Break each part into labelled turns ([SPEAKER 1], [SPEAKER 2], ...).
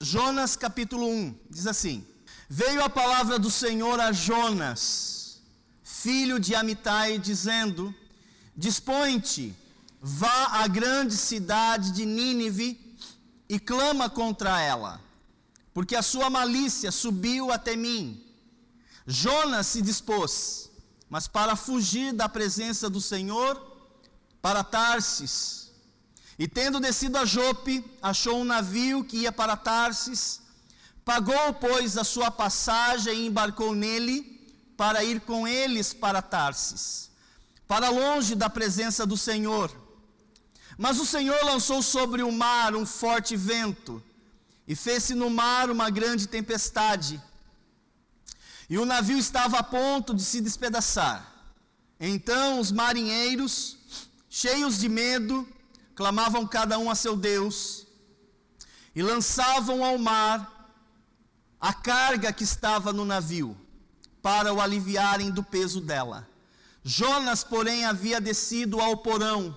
[SPEAKER 1] Jonas capítulo 1 diz assim: Veio a palavra do Senhor a Jonas, filho de Amitai, dizendo: Dispõe-te, vá à grande cidade de Nínive e clama contra ela, porque a sua malícia subiu até mim. Jonas se dispôs, mas para fugir da presença do Senhor, para Tarsis, e tendo descido a Jope, achou um navio que ia para Tarsis, pagou, pois, a sua passagem e embarcou nele para ir com eles para Tarsis, para longe da presença do Senhor. Mas o Senhor lançou sobre o mar um forte vento, e fez-se no mar uma grande tempestade. E o navio estava a ponto de se despedaçar. Então os marinheiros, cheios de medo, clamavam cada um a seu Deus e lançavam ao mar a carga que estava no navio, para o aliviarem do peso dela. Jonas, porém, havia descido ao porão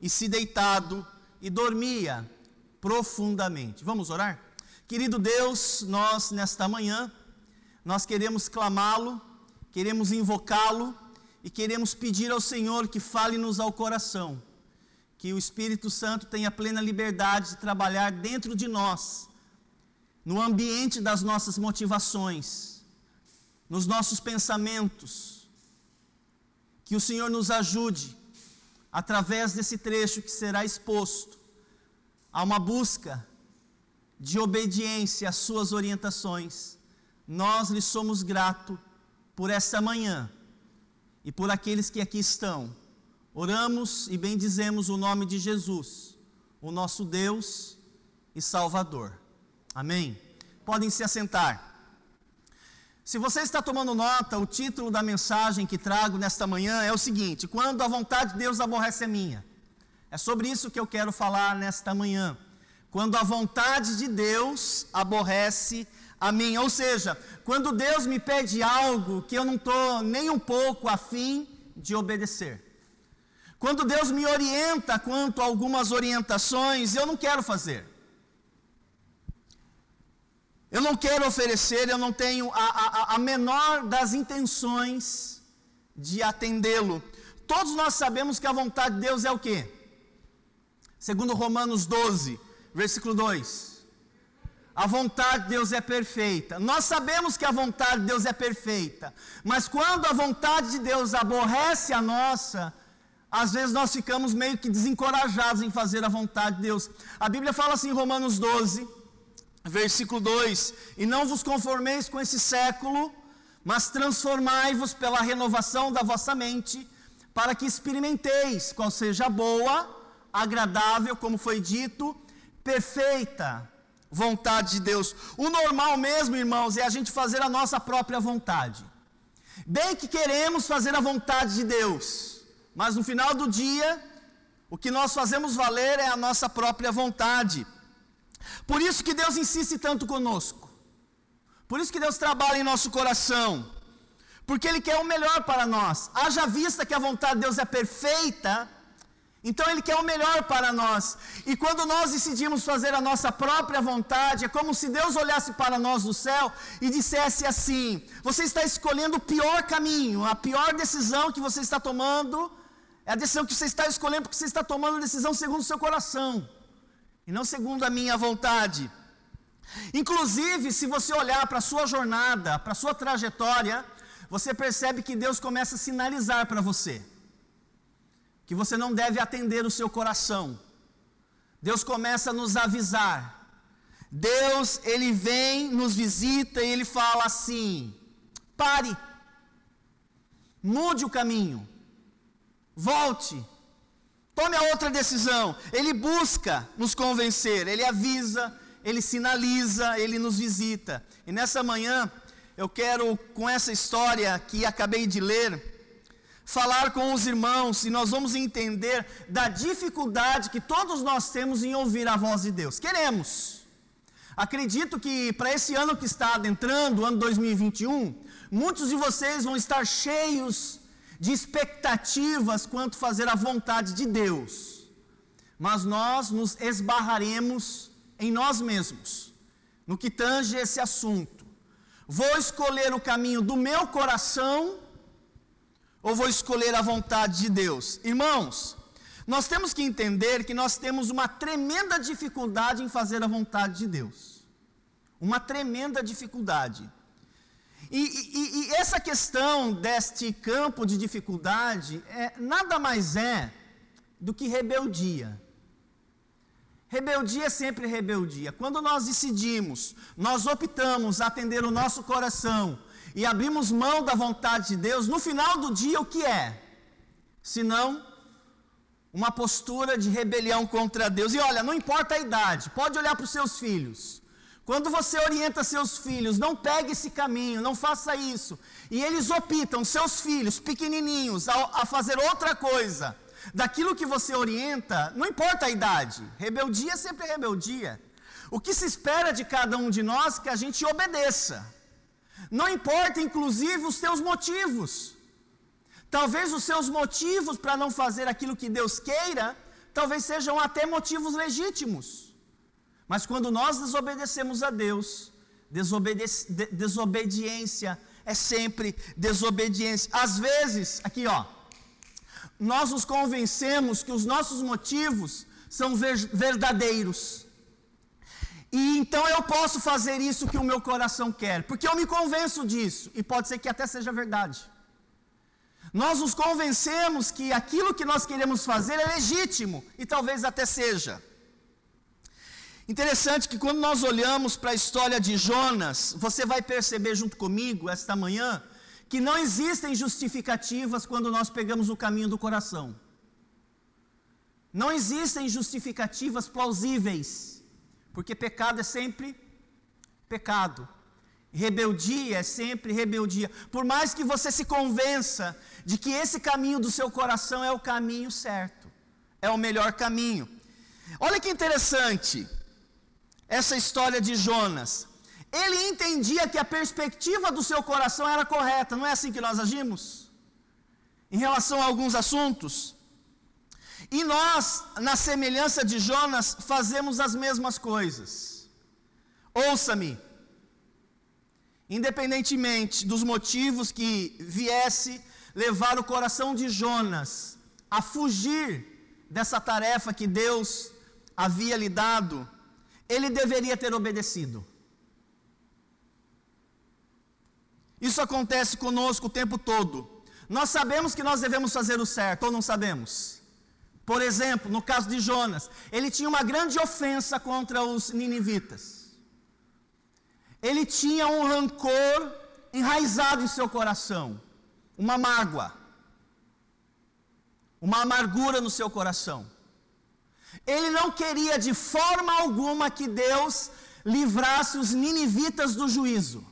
[SPEAKER 1] e se deitado e dormia profundamente. Vamos orar? Querido Deus, nós nesta manhã, nós queremos clamá-lo, queremos invocá-lo e queremos pedir ao Senhor que fale-nos ao coração que o Espírito Santo tenha plena liberdade de trabalhar dentro de nós, no ambiente das nossas motivações, nos nossos pensamentos. Que o Senhor nos ajude, através desse trecho que será exposto, a uma busca de obediência às Suas orientações. Nós lhe somos gratos por essa manhã e por aqueles que aqui estão Oramos e bendizemos o nome de Jesus, o nosso Deus e Salvador. Amém? Podem se assentar. Se você está tomando nota, o título da mensagem que trago nesta manhã é o seguinte: Quando a vontade de Deus aborrece a minha. É sobre isso que eu quero falar nesta manhã. Quando a vontade de Deus aborrece a minha. Ou seja, quando Deus me pede algo que eu não estou nem um pouco afim de obedecer. Quando Deus me orienta quanto a algumas orientações, eu não quero fazer. Eu não quero oferecer, eu não tenho a, a, a menor das intenções de atendê-lo. Todos nós sabemos que a vontade de Deus é o quê? Segundo Romanos 12, versículo 2. A vontade de Deus é perfeita. Nós sabemos que a vontade de Deus é perfeita, mas quando a vontade de Deus aborrece a nossa, às vezes nós ficamos meio que desencorajados em fazer a vontade de Deus. A Bíblia fala assim em Romanos 12, versículo 2: E não vos conformeis com esse século, mas transformai-vos pela renovação da vossa mente, para que experimenteis qual seja boa, agradável, como foi dito, perfeita vontade de Deus. O normal mesmo, irmãos, é a gente fazer a nossa própria vontade. Bem que queremos fazer a vontade de Deus mas no final do dia, o que nós fazemos valer é a nossa própria vontade. Por isso que Deus insiste tanto conosco. Por isso que Deus trabalha em nosso coração. Porque Ele quer o melhor para nós. Haja vista que a vontade de Deus é perfeita, então Ele quer o melhor para nós. E quando nós decidimos fazer a nossa própria vontade, é como se Deus olhasse para nós do céu e dissesse assim: Você está escolhendo o pior caminho, a pior decisão que você está tomando é a decisão que você está escolhendo porque você está tomando a decisão segundo o seu coração e não segundo a minha vontade. Inclusive, se você olhar para a sua jornada, para a sua trajetória, você percebe que Deus começa a sinalizar para você que você não deve atender o seu coração. Deus começa a nos avisar. Deus, ele vem, nos visita e ele fala assim: pare, mude o caminho, volte, tome a outra decisão. Ele busca nos convencer, ele avisa, ele sinaliza, ele nos visita. E nessa manhã, eu quero, com essa história que acabei de ler, falar com os irmãos e nós vamos entender da dificuldade que todos nós temos em ouvir a voz de Deus. Queremos. Acredito que para esse ano que está adentrando, ano 2021, muitos de vocês vão estar cheios de expectativas quanto fazer a vontade de Deus, mas nós nos esbarraremos em nós mesmos, no que tange esse assunto. Vou escolher o caminho do meu coração ou vou escolher a vontade de Deus? Irmãos, nós temos que entender que nós temos uma tremenda dificuldade em fazer a vontade de Deus. Uma tremenda dificuldade. E, e, e, essa questão deste campo de dificuldade é, nada mais é do que rebeldia. Rebeldia é sempre rebeldia. Quando nós decidimos, nós optamos atender o nosso coração e abrimos mão da vontade de Deus, no final do dia o que é? Senão uma postura de rebelião contra Deus. E olha, não importa a idade, pode olhar para os seus filhos. Quando você orienta seus filhos, não pegue esse caminho, não faça isso, e eles optam, seus filhos pequenininhos, a, a fazer outra coisa, daquilo que você orienta, não importa a idade, rebeldia é sempre rebeldia. O que se espera de cada um de nós é que a gente obedeça. Não importa, inclusive, os seus motivos. Talvez os seus motivos para não fazer aquilo que Deus queira, talvez sejam até motivos legítimos. Mas quando nós desobedecemos a Deus, desobediência é sempre desobediência. Às vezes, aqui ó, nós nos convencemos que os nossos motivos são ver verdadeiros. E então eu posso fazer isso que o meu coração quer, porque eu me convenço disso, e pode ser que até seja verdade. Nós nos convencemos que aquilo que nós queremos fazer é legítimo, e talvez até seja. Interessante que quando nós olhamos para a história de Jonas, você vai perceber junto comigo esta manhã que não existem justificativas quando nós pegamos o caminho do coração. Não existem justificativas plausíveis, porque pecado é sempre pecado. Rebeldia é sempre rebeldia. Por mais que você se convença de que esse caminho do seu coração é o caminho certo, é o melhor caminho. Olha que interessante essa história de Jonas. Ele entendia que a perspectiva do seu coração era correta, não é assim que nós agimos? Em relação a alguns assuntos. E nós, na semelhança de Jonas, fazemos as mesmas coisas. Ouça-me. Independentemente dos motivos que viesse levar o coração de Jonas a fugir dessa tarefa que Deus havia lhe dado, ele deveria ter obedecido. Isso acontece conosco o tempo todo. Nós sabemos que nós devemos fazer o certo, ou não sabemos? Por exemplo, no caso de Jonas, ele tinha uma grande ofensa contra os ninivitas. Ele tinha um rancor enraizado em seu coração, uma mágoa, uma amargura no seu coração. Ele não queria de forma alguma que Deus livrasse os ninivitas do juízo.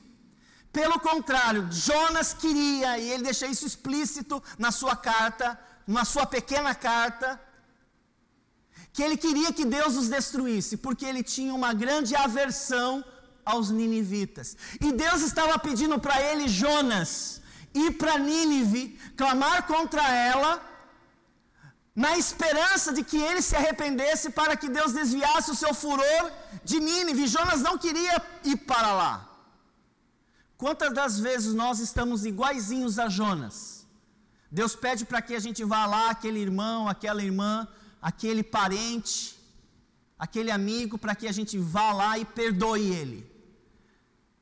[SPEAKER 1] Pelo contrário, Jonas queria, e ele deixa isso explícito na sua carta, na sua pequena carta, que ele queria que Deus os destruísse, porque ele tinha uma grande aversão aos ninivitas. E Deus estava pedindo para ele, Jonas, ir para Nínive, clamar contra ela, na esperança de que ele se arrependesse para que Deus desviasse o seu furor de Nínive. Jonas não queria ir para lá. Quantas das vezes nós estamos iguaizinhos a Jonas? Deus pede para que a gente vá lá, aquele irmão, aquela irmã, aquele parente, aquele amigo, para que a gente vá lá e perdoe ele.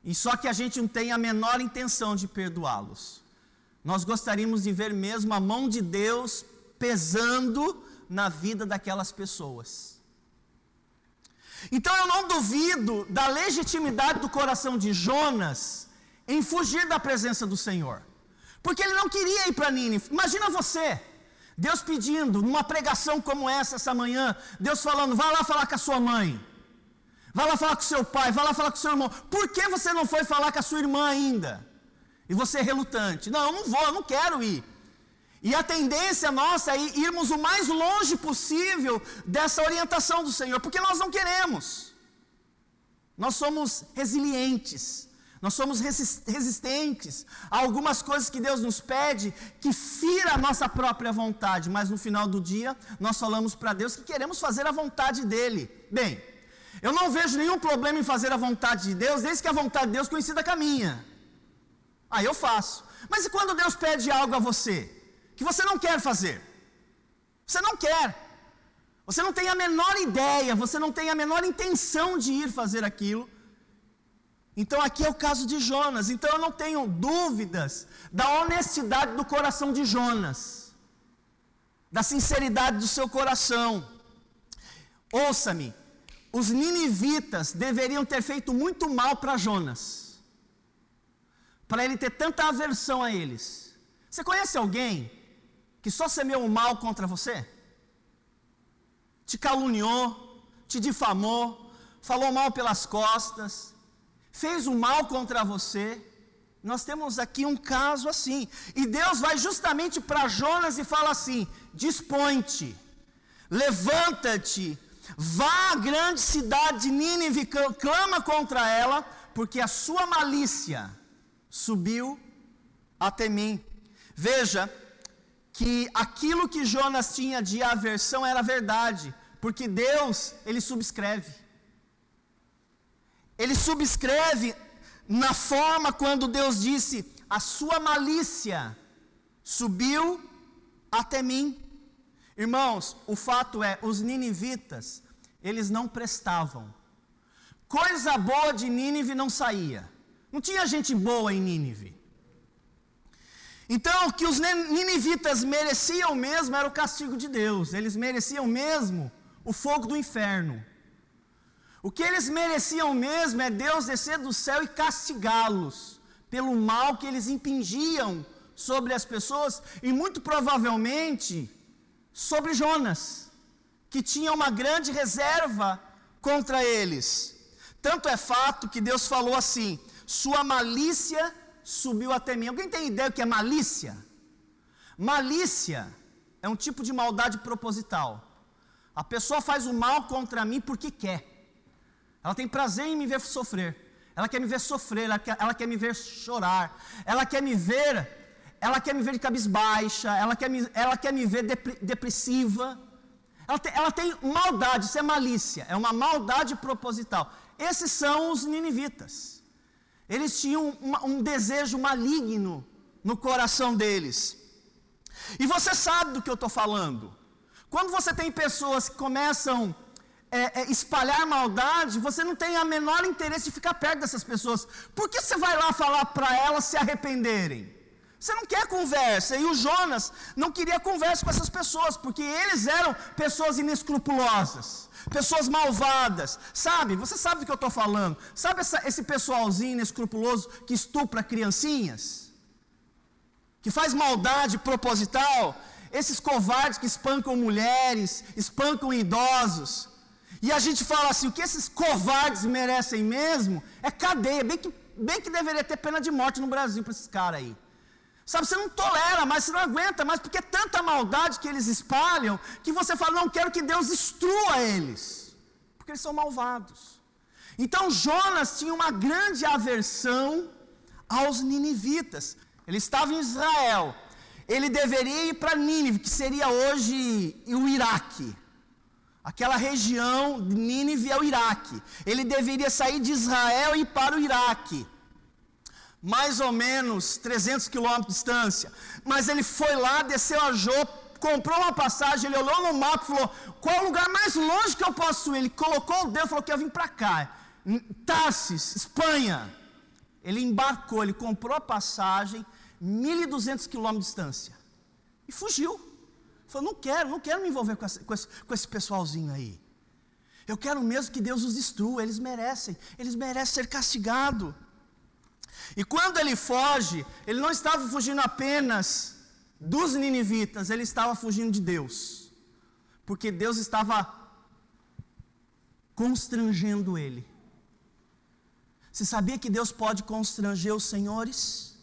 [SPEAKER 1] E só que a gente não tem a menor intenção de perdoá-los. Nós gostaríamos de ver mesmo a mão de Deus pesando na vida daquelas pessoas. Então eu não duvido da legitimidade do coração de Jonas em fugir da presença do Senhor. Porque ele não queria ir para Nínive. Imagina você, Deus pedindo, numa pregação como essa, essa manhã, Deus falando: vá lá falar com a sua mãe, vá lá falar com seu pai, vá lá falar com seu irmão. Por que você não foi falar com a sua irmã ainda? E você é relutante: não, eu não vou, eu não quero ir. E a tendência nossa é irmos o mais longe possível dessa orientação do Senhor, porque nós não queremos. Nós somos resilientes, nós somos resistentes a algumas coisas que Deus nos pede que fira a nossa própria vontade, mas no final do dia nós falamos para Deus que queremos fazer a vontade dEle. Bem, Eu não vejo nenhum problema em fazer a vontade de Deus, desde que a vontade de Deus coincida com a minha. Aí eu faço. Mas e quando Deus pede algo a você que você não quer fazer? Você não quer. Você não tem a menor ideia, você não tem a menor intenção de ir fazer aquilo. Então aqui é o caso de Jonas. Então eu não tenho dúvidas da honestidade do coração de Jonas, da sinceridade do seu coração. Ouça-me, os ninivitas deveriam ter feito muito mal para Jonas, para ele ter tanta aversão a eles. Você conhece alguém que só semeou o mal contra você? Te caluniou, te difamou, falou mal pelas costas, fez o mal contra você. Nós temos aqui um caso assim. E Deus vai justamente para Jonas e fala assim: dispõe-te, levanta-te, vá à grande cidade de Nínive, clama contra ela, porque a sua malícia subiu até mim. Veja que aquilo que Jonas tinha de aversão era verdade, porque Deus, ele subscreve. Ele subscreve na forma quando Deus disse: A sua malícia subiu até mim. Irmãos, o fato é, os ninivitas, eles não prestavam. Coisa boa de Nínive não saía. Não tinha gente boa em Nínive. Então, o que os ninivitas mereciam mesmo era o castigo de Deus. Eles mereciam mesmo o fogo do inferno. O que eles mereciam mesmo é Deus descer do céu e castigá-los pelo mal que eles impingiam sobre as pessoas e muito provavelmente sobre Jonas, que tinha uma grande reserva contra eles. Tanto é fato que Deus falou assim: sua malícia subiu até mim. Alguém tem ideia do que é malícia? Malícia é um tipo de maldade proposital. A pessoa faz o mal contra mim porque quer. Ela tem prazer em me ver sofrer. Ela quer me ver sofrer, ela quer, ela quer me ver chorar. Ela quer me ver, ela quer me ver de cabisbaixa, ela quer me, ela quer me ver depressiva. Ela ela tem maldade, isso é malícia, é uma maldade proposital. Esses são os ninivitas. Eles tinham um, um desejo maligno no coração deles. E você sabe do que eu estou falando. Quando você tem pessoas que começam é, é, espalhar maldade, você não tem a menor interesse de ficar perto dessas pessoas. Por que você vai lá falar para elas se arrependerem? Você não quer conversa. E o Jonas não queria conversa com essas pessoas, porque eles eram pessoas inescrupulosas, pessoas malvadas. Sabe? Você sabe do que eu estou falando. Sabe essa, esse pessoalzinho inescrupuloso que estupra criancinhas? Que faz maldade proposital? Esses covardes que espancam mulheres, espancam idosos. E a gente fala assim: o que esses covardes merecem mesmo é cadeia. Bem que, bem que deveria ter pena de morte no Brasil para esses caras aí. Sabe, você não tolera mais, você não aguenta mais, porque é tanta maldade que eles espalham, que você fala, não quero que Deus destrua eles, porque eles são malvados. Então Jonas tinha uma grande aversão aos ninivitas. Ele estava em Israel, ele deveria ir para Nínive, que seria hoje o Iraque. Aquela região de Nínive é o Iraque. Ele deveria sair de Israel e ir para o Iraque. Mais ou menos 300 quilômetros de distância. Mas ele foi lá, desceu a Jô, comprou uma passagem, ele olhou no mapa e falou: qual é o lugar mais longe que eu posso ir? Ele colocou o dedo e falou que eu vim para cá. Tarsis, Espanha. Ele embarcou, ele comprou a passagem, 1.200 quilômetros de distância. E fugiu. Falou, não quero, não quero me envolver com com, esse, com esse pessoalzinho aí. Eu quero mesmo que Deus os destrua, eles merecem, eles merecem ser castigados. E quando ele foge, ele não estava fugindo apenas dos ninivitas, ele estava fugindo de Deus. Porque Deus estava constrangendo ele. Você sabia que Deus pode constranger os senhores?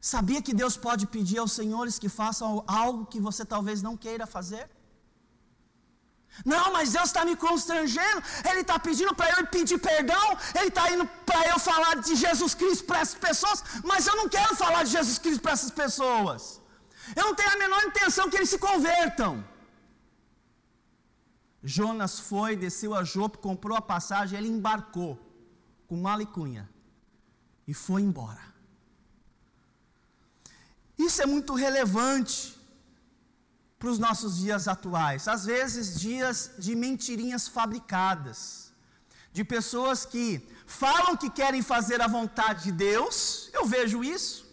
[SPEAKER 1] Sabia que Deus pode pedir aos senhores que façam algo que você talvez não queira fazer? Não, mas Deus está me constrangendo, Ele está pedindo para eu pedir perdão, Ele está indo para eu falar de Jesus Cristo para essas pessoas, mas eu não quero falar de Jesus Cristo para essas pessoas. Eu não tenho a menor intenção que eles se convertam. Jonas foi, desceu a Jope, comprou a passagem, ele embarcou com mala e cunha e foi embora. Isso é muito relevante para os nossos dias atuais. Às vezes, dias de mentirinhas fabricadas, de pessoas que falam que querem fazer a vontade de Deus, eu vejo isso,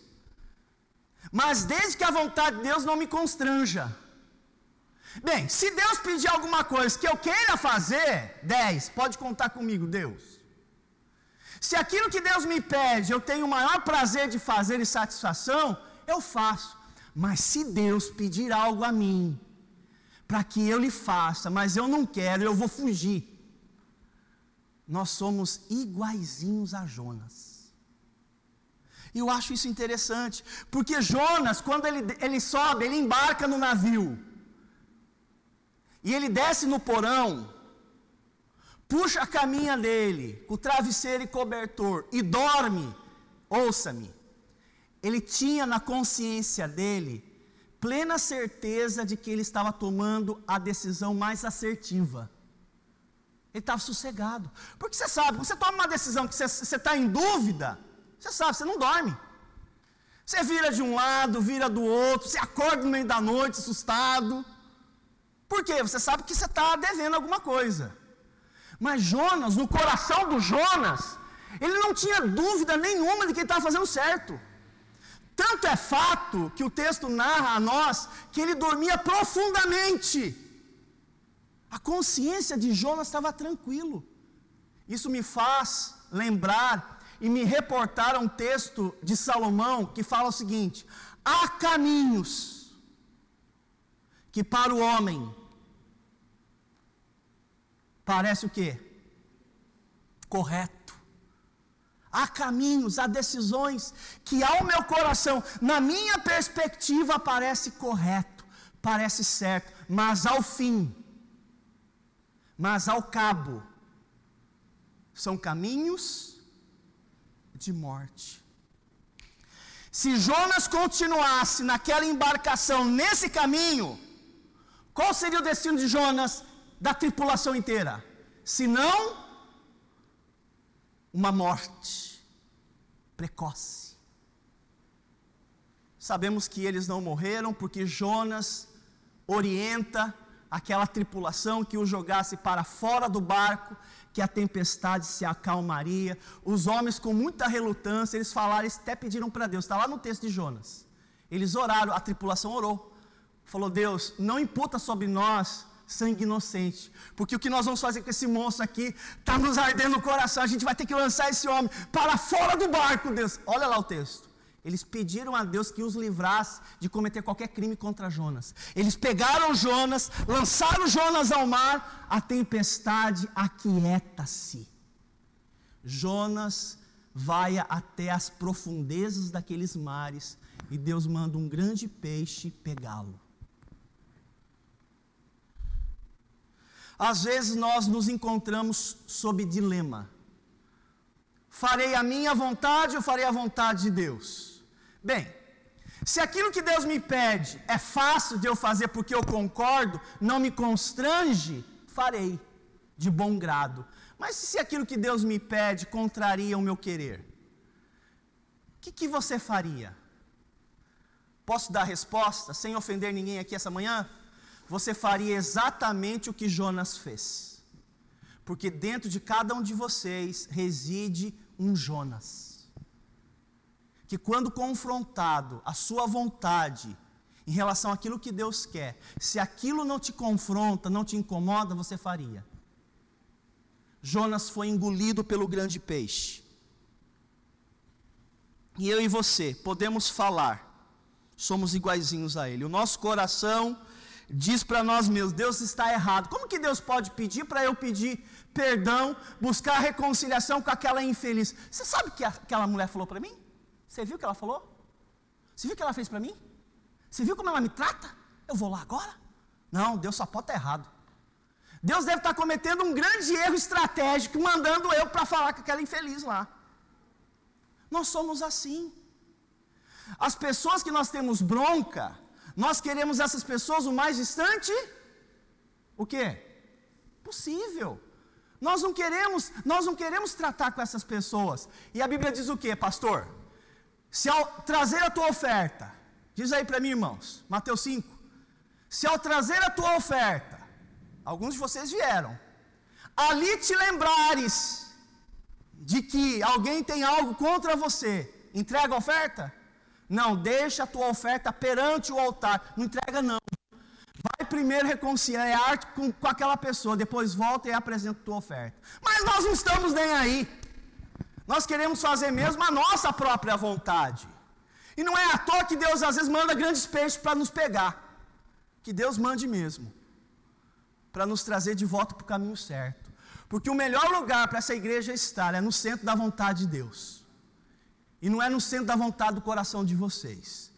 [SPEAKER 1] mas desde que a vontade de Deus não me constranja. Bem, se Deus pedir alguma coisa que eu queira fazer, 10, pode contar comigo, Deus. Se aquilo que Deus me pede eu tenho o maior prazer de fazer e satisfação, eu faço. Mas se Deus pedir algo a mim, para que eu lhe faça, mas eu não quero, eu vou fugir. Nós somos iguaizinhos a Jonas. E eu acho isso interessante, porque Jonas, quando ele, ele sobe, ele embarca no navio. E ele desce no porão, puxa a caminha dele, com travesseiro e cobertor, e dorme. Ouça-me. Ele tinha na consciência dele plena certeza de que ele estava tomando a decisão mais assertiva. Ele estava sossegado. Porque você sabe, você toma uma decisão que você está em dúvida, você sabe, você não dorme. Você vira de um lado, vira do outro, você acorda no meio da noite assustado. Por quê? Você sabe que você está devendo alguma coisa. Mas Jonas, no coração do Jonas, ele não tinha dúvida nenhuma de que ele estava fazendo certo. Tanto é fato que o texto narra a nós que ele dormia profundamente. A consciência de Jonas estava tranquilo. Isso me faz lembrar e me reportar a um texto de Salomão que fala o seguinte: há caminhos que para o homem parece o quê? Correto. Há caminhos, há decisões que ao meu coração, na minha perspectiva, parece correto, parece certo, mas ao fim, mas ao cabo, são caminhos de morte. Se Jonas continuasse naquela embarcação, nesse caminho, qual seria o destino de Jonas? da tripulação inteira, senão uma morte precoce. Sabemos que eles não morreram porque Jonas orienta aquela tripulação que o jogasse para fora do barco, que a tempestade se acalmaria. Os homens, com muita relutância, eles falaram, até pediram para Deus, está lá no texto de Jonas. Eles oraram, a tripulação orou. Falou: Deus, não imputa sobre nós sangue inocente. Porque o que nós vamos fazer com esse monstro aqui está nos ardendo no coração. A gente vai ter que lançar esse homem para fora do barco, Deus. Olha lá o texto. Eles pediram a Deus que os livrasse de cometer qualquer crime contra Jonas. Eles pegaram Jonas, lançaram Jonas ao mar, a tempestade aquieta-se. Jonas vai até as profundezas daqueles mares e Deus manda um grande peixe pegá-lo. Às vezes nós nos encontramos sob dilema. Farei a minha vontade ou farei a vontade de Deus? Bem, se aquilo que Deus me pede é fácil de eu fazer porque eu concordo, não me constrange, farei de bom grado. Mas se aquilo que Deus me pede contraria o meu querer, o que, que você faria? Posso dar resposta sem ofender ninguém aqui essa manhã? Você faria exatamente o que Jonas fez. Porque dentro de cada um de vocês reside um Jonas. Que quando confrontado a sua vontade em relação àquilo que Deus quer, se aquilo não te confronta, não te incomoda, você faria. Jonas foi engolido pelo grande peixe. E eu e você podemos falar, somos iguaizinhos a ele. O nosso coração diz para nós mesmos: Deus está errado. Como que Deus pode pedir para eu pedir perdão, buscar reconciliação com aquela infeliz? Você sabe o que aquela mulher falou para mim? Você viu o que ela falou? Você viu o que ela fez para mim? Você viu como ela me trata? Eu vou lá agora? Não, Deus só pode estar errado. Deus deve estar cometendo um grande erro estratégico, mandando eu para falar com aquela infeliz lá. Nós somos assim. As pessoas que nós temos bronca, nós queremos essas pessoas o mais distante? O quê? Possível. Nós não queremos, nós não queremos tratar com essas pessoas. E a Bíblia diz o que, pastor? Se ao trazer a tua oferta, diz aí para mim, irmãos, Mateus 5. Se ao trazer a tua oferta, alguns de vocês vieram, ali te lembrares de que alguém tem algo contra você, entrega a oferta? Não, deixa a tua oferta perante o altar, não entrega não. Vai primeiro reconciliar com, com aquela pessoa, depois volta e apresenta a tua oferta. Mas nós não estamos nem aí. Nós queremos fazer mesmo a nossa própria vontade. E não é à toa que Deus às vezes manda grandes peixes para nos pegar. Que Deus mande mesmo. Para nos trazer de volta para o caminho certo. Porque o melhor lugar para essa igreja estar é no centro da vontade de Deus. E não é no centro da vontade do coração de vocês.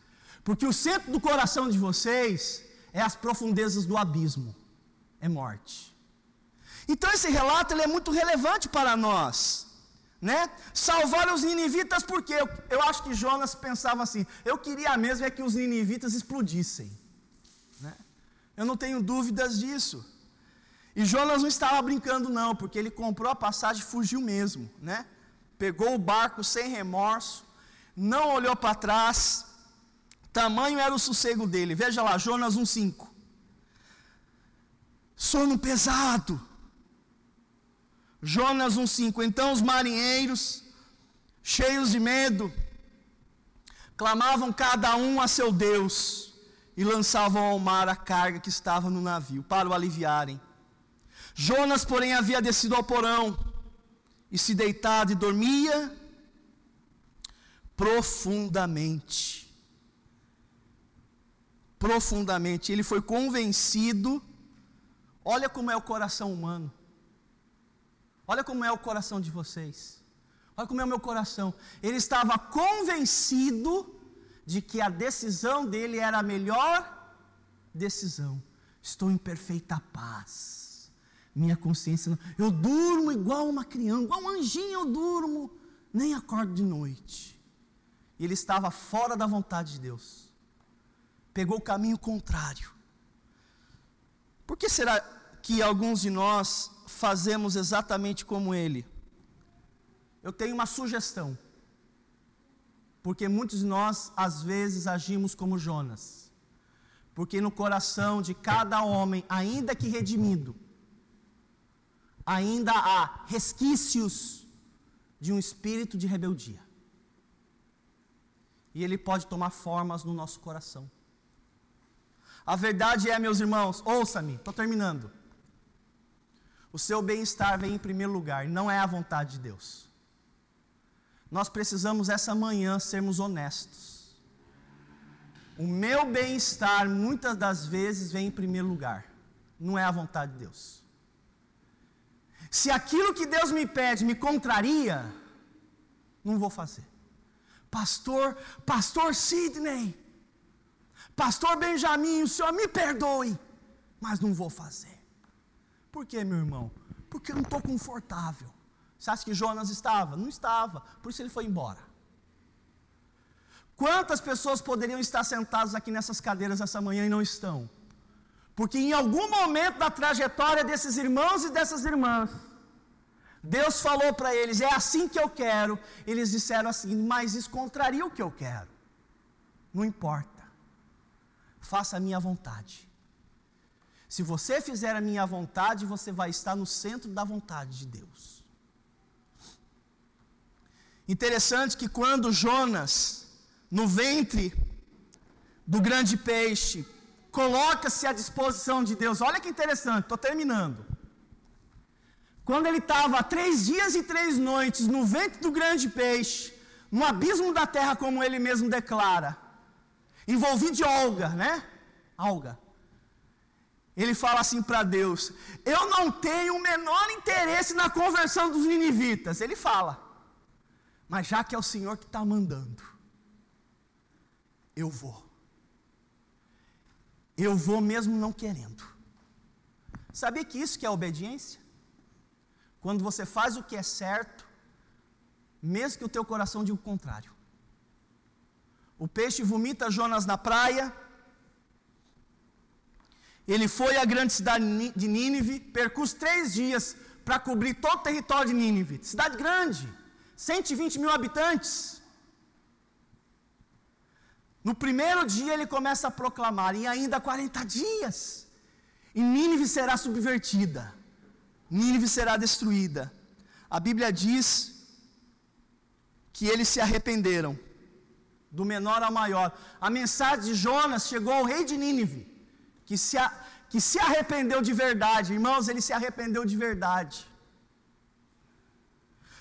[SPEAKER 1] Porque o centro do coração de vocês é as profundezas do abismo, é morte. Então esse relato ele é muito relevante para nós, né? Salvar os ninivitas porque eu, eu acho que Jonas pensava assim, eu queria mesmo é que os ninivitas explodissem, né? Eu não tenho dúvidas disso. E Jonas não estava brincando não, porque ele comprou a passagem e fugiu mesmo, né? Pegou o barco sem remorso, não olhou para trás, Tamanho era o sossego dele. Veja lá, Jonas 1,5. Sono pesado. Jonas 1,5. Então os marinheiros, cheios de medo, clamavam cada um a seu Deus e lançavam ao mar a carga que estava no navio para o aliviarem. Jonas, porém, havia descido ao porão e se deitado e dormia profundamente profundamente, ele foi convencido. Olha como é o coração humano. Olha como é o coração de vocês. Olha como é o meu coração. Ele estava convencido de que a decisão dele era a melhor decisão. Estou em perfeita paz. Minha consciência não. Eu durmo igual uma criança, igual um anjinho eu durmo, nem acordo de noite. E ele estava fora da vontade de Deus pegou o caminho contrário. Por que será que alguns de nós fazemos exatamente como ele? Eu tenho uma sugestão. Porque muitos de nós, às vezes, agimos como Jonas. Porque no coração de cada homem, ainda que redimido, ainda há resquícios de um espírito de rebeldia. E ele pode tomar formas no nosso coração. A verdade é, meus irmãos, ouça-me, estou terminando. O seu bem-estar vem em primeiro lugar, não é a vontade de Deus. Nós precisamos essa manhã sermos honestos. O meu bem-estar muitas das vezes vem em primeiro lugar, não é a vontade de Deus. Se aquilo que Deus me pede me contraria, não vou fazer. Pastor, pastor Sidney, Pastor Benjamin, o senhor me perdoe, mas não vou fazer. Por quê, meu irmão? Porque eu não estou confortável. Você acha que Jonas estava? Não estava, por isso ele foi embora. Quantas pessoas poderiam estar sentadas aqui nessas cadeiras essa manhã e não estão? Porque em algum momento da trajetória desses irmãos e dessas irmãs, Deus falou para eles: é assim que eu quero. Eles disseram assim, mas isso contraria o que eu quero. Não importa faça a minha vontade. Se você fizer a minha vontade, você vai estar no centro da vontade de Deus. Interessante que quando Jonas, no ventre do grande peixe, coloca-se à disposição de Deus, olha que interessante, estou terminando. Quando ele estava três dias e três noites no ventre do grande peixe, no abismo da terra, como ele mesmo declara, envolvido de Olga, né? Alga. Ele fala assim para Deus: Eu não tenho o menor interesse na conversão dos ninivitas. Ele fala, mas já que é o Senhor que está mandando, eu vou. Eu vou mesmo não querendo. Sabia que isso que é obediência? Quando você faz o que é certo, mesmo que o teu coração diga o contrário. O peixe vomita Jonas na praia. Ele foi à grande cidade de Nínive, percurso três dias para cobrir todo o território de Nínive. Cidade grande, 120 mil habitantes. No primeiro dia ele começa a proclamar, e ainda 40 dias, e Nínive será subvertida, Nínive será destruída. A Bíblia diz que eles se arrependeram, do menor ao maior. A mensagem de Jonas chegou ao rei de Nínive, que se, a, que se arrependeu de verdade. Irmãos, ele se arrependeu de verdade.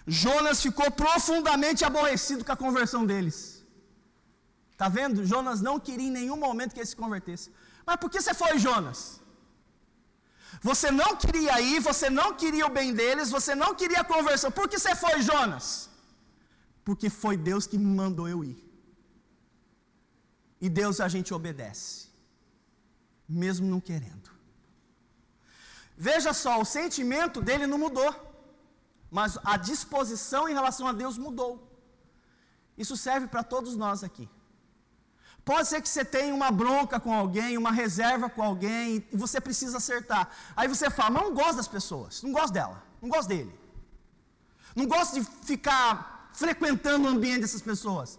[SPEAKER 1] Jonas ficou profundamente aborrecido com a conversão deles. Está vendo? Jonas não queria em nenhum momento que ele se convertesse. Mas por que você foi, Jonas? Você não queria ir, você não queria o bem deles, você não queria a conversão. Por que você foi, Jonas? Porque foi Deus que me mandou eu ir. E Deus a gente obedece, mesmo não querendo. Veja só, o sentimento dele não mudou, mas a disposição em relação a Deus mudou. Isso serve para todos nós aqui. Pode ser que você tenha uma bronca com alguém, uma reserva com alguém, e você precisa acertar. Aí você fala, mas não gosto das pessoas, não gosto dela, não gosto dele. Não gosto de ficar frequentando o ambiente dessas pessoas.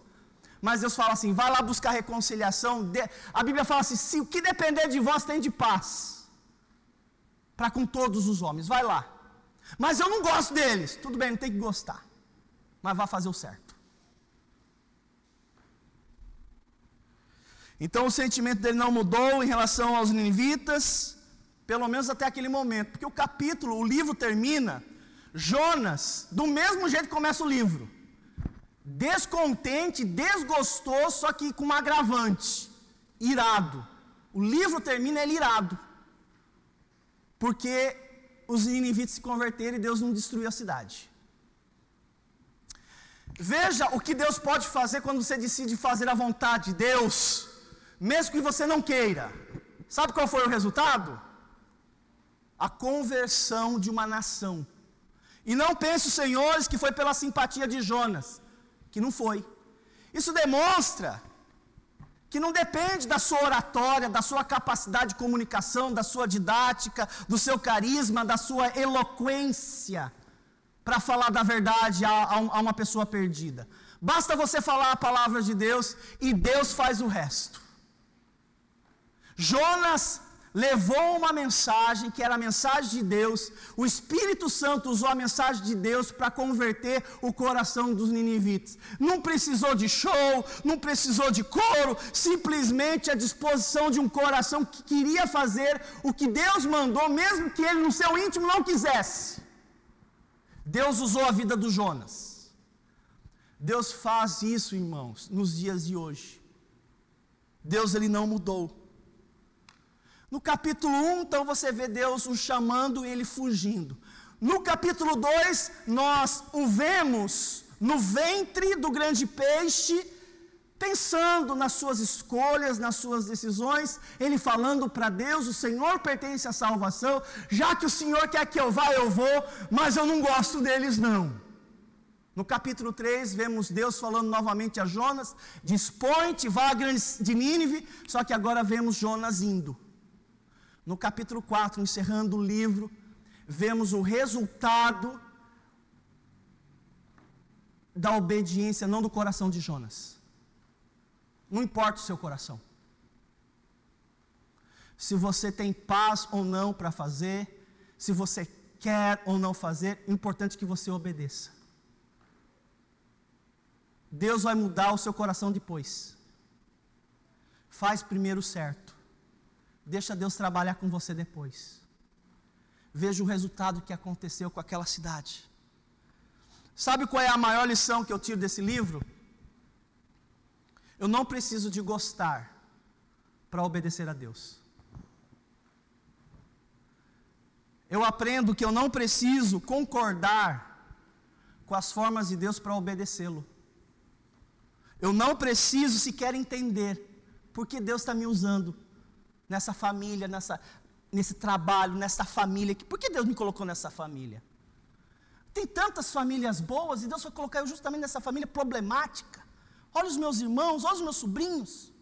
[SPEAKER 1] Mas Deus fala assim: vai lá buscar reconciliação. A Bíblia fala assim: se o que depender de vós tem de paz, para com todos os homens, vai lá. Mas eu não gosto deles. Tudo bem, não tem que gostar. Mas vá fazer o certo. Então o sentimento dele não mudou em relação aos ninivitas, pelo menos até aquele momento, porque o capítulo, o livro termina, Jonas, do mesmo jeito que começa o livro descontente, desgostoso, só que com um agravante, irado. O livro termina ele irado, porque os ninivitas se converteram e Deus não destruiu a cidade. Veja o que Deus pode fazer quando você decide fazer a vontade de Deus, mesmo que você não queira. Sabe qual foi o resultado? A conversão de uma nação. E não pense, senhores, que foi pela simpatia de Jonas que não foi. Isso demonstra que não depende da sua oratória, da sua capacidade de comunicação, da sua didática, do seu carisma, da sua eloquência para falar da verdade a, a, uma pessoa perdida. Basta você falar a palavra de Deus e Deus faz o resto. Jonas levou uma mensagem que era a mensagem de Deus, o Espírito Santo usou a mensagem de Deus para converter o coração dos ninivitas. Não precisou de show, não precisou de coro, simplesmente a disposição de um coração que queria fazer o que Deus mandou, mesmo que ele no seu íntimo não quisesse. Deus usou a vida do Jonas. Deus faz isso, irmãos, nos dias de hoje. Deus ele não mudou. No capítulo 1, então você vê Deus o chamando e ele fugindo. No capítulo 2, nós o vemos no ventre do grande peixe, pensando nas suas escolhas, nas suas decisões, ele falando para Deus: o Senhor pertence à salvação, já que o Senhor quer que eu vá, eu vou, mas eu não gosto deles, não. No capítulo 3, vemos Deus falando novamente a Jonas: dispõe-te, vá de Nínive, só que agora vemos Jonas indo. No capítulo 4, encerrando o livro, vemos o resultado da obediência, não do coração de Jonas. Não importa o seu coração. Se você tem paz ou não para fazer, se você quer ou não fazer, é importante que você obedeça. Deus vai mudar o seu coração depois. Faz primeiro certo. Deixa Deus trabalhar com você depois. Veja o resultado que aconteceu com aquela cidade. Sabe qual é a maior lição que eu tiro desse livro? Eu não preciso de gostar para obedecer a Deus. Eu aprendo que eu não preciso concordar com as formas de Deus para obedecê-lo. Eu não preciso sequer entender porque Deus está me usando nessa família, nessa, nesse trabalho, nessa família. Por que Deus me colocou nessa família? Tem tantas famílias boas e Deus foi colocar eu justamente nessa família problemática. Olha os meus irmãos, olha os meus sobrinhos.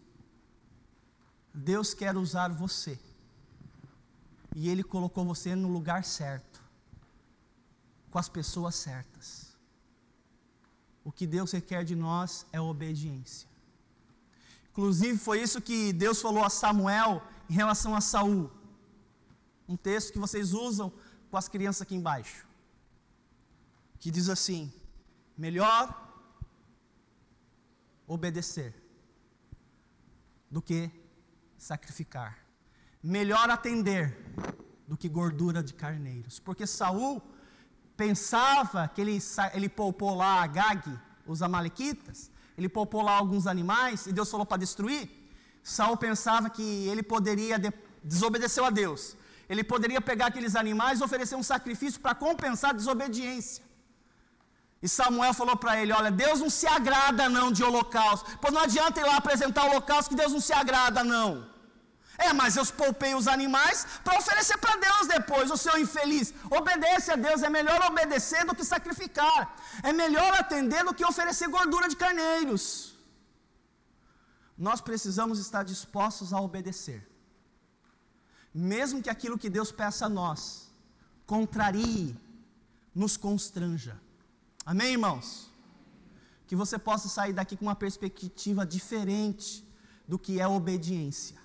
[SPEAKER 1] Deus quer usar você e Ele colocou você no lugar certo, com as pessoas certas. O que Deus requer de nós é obediência. Inclusive foi isso que Deus falou a Samuel em relação a Saul. Um texto que vocês usam com as crianças aqui embaixo. Que diz assim: melhor obedecer do que sacrificar. Melhor atender do que gordura de carneiros. Porque Saul pensava que ele, ele poupou lá a Gag, os amalequitas, ele poupou lá alguns animais e Deus falou para destruir. Saul pensava que ele poderia, de, desobedeceu a Deus. Ele poderia pegar aqueles animais e oferecer um sacrifício para compensar a desobediência. E Samuel falou para ele: Olha, Deus não se agrada não de holocausto. Pois não adianta ir lá apresentar holocausto que Deus não se agrada não. É, mas eu poupei os animais para oferecer para Deus depois, o seu infeliz. Obedece a Deus, é melhor obedecer do que sacrificar. É melhor atender do que oferecer gordura de carneiros. Nós precisamos estar dispostos a obedecer. Mesmo que aquilo que Deus peça a nós contrarie, nos constranja. Amém, irmãos? Que você possa sair daqui com uma perspectiva diferente do que é obediência.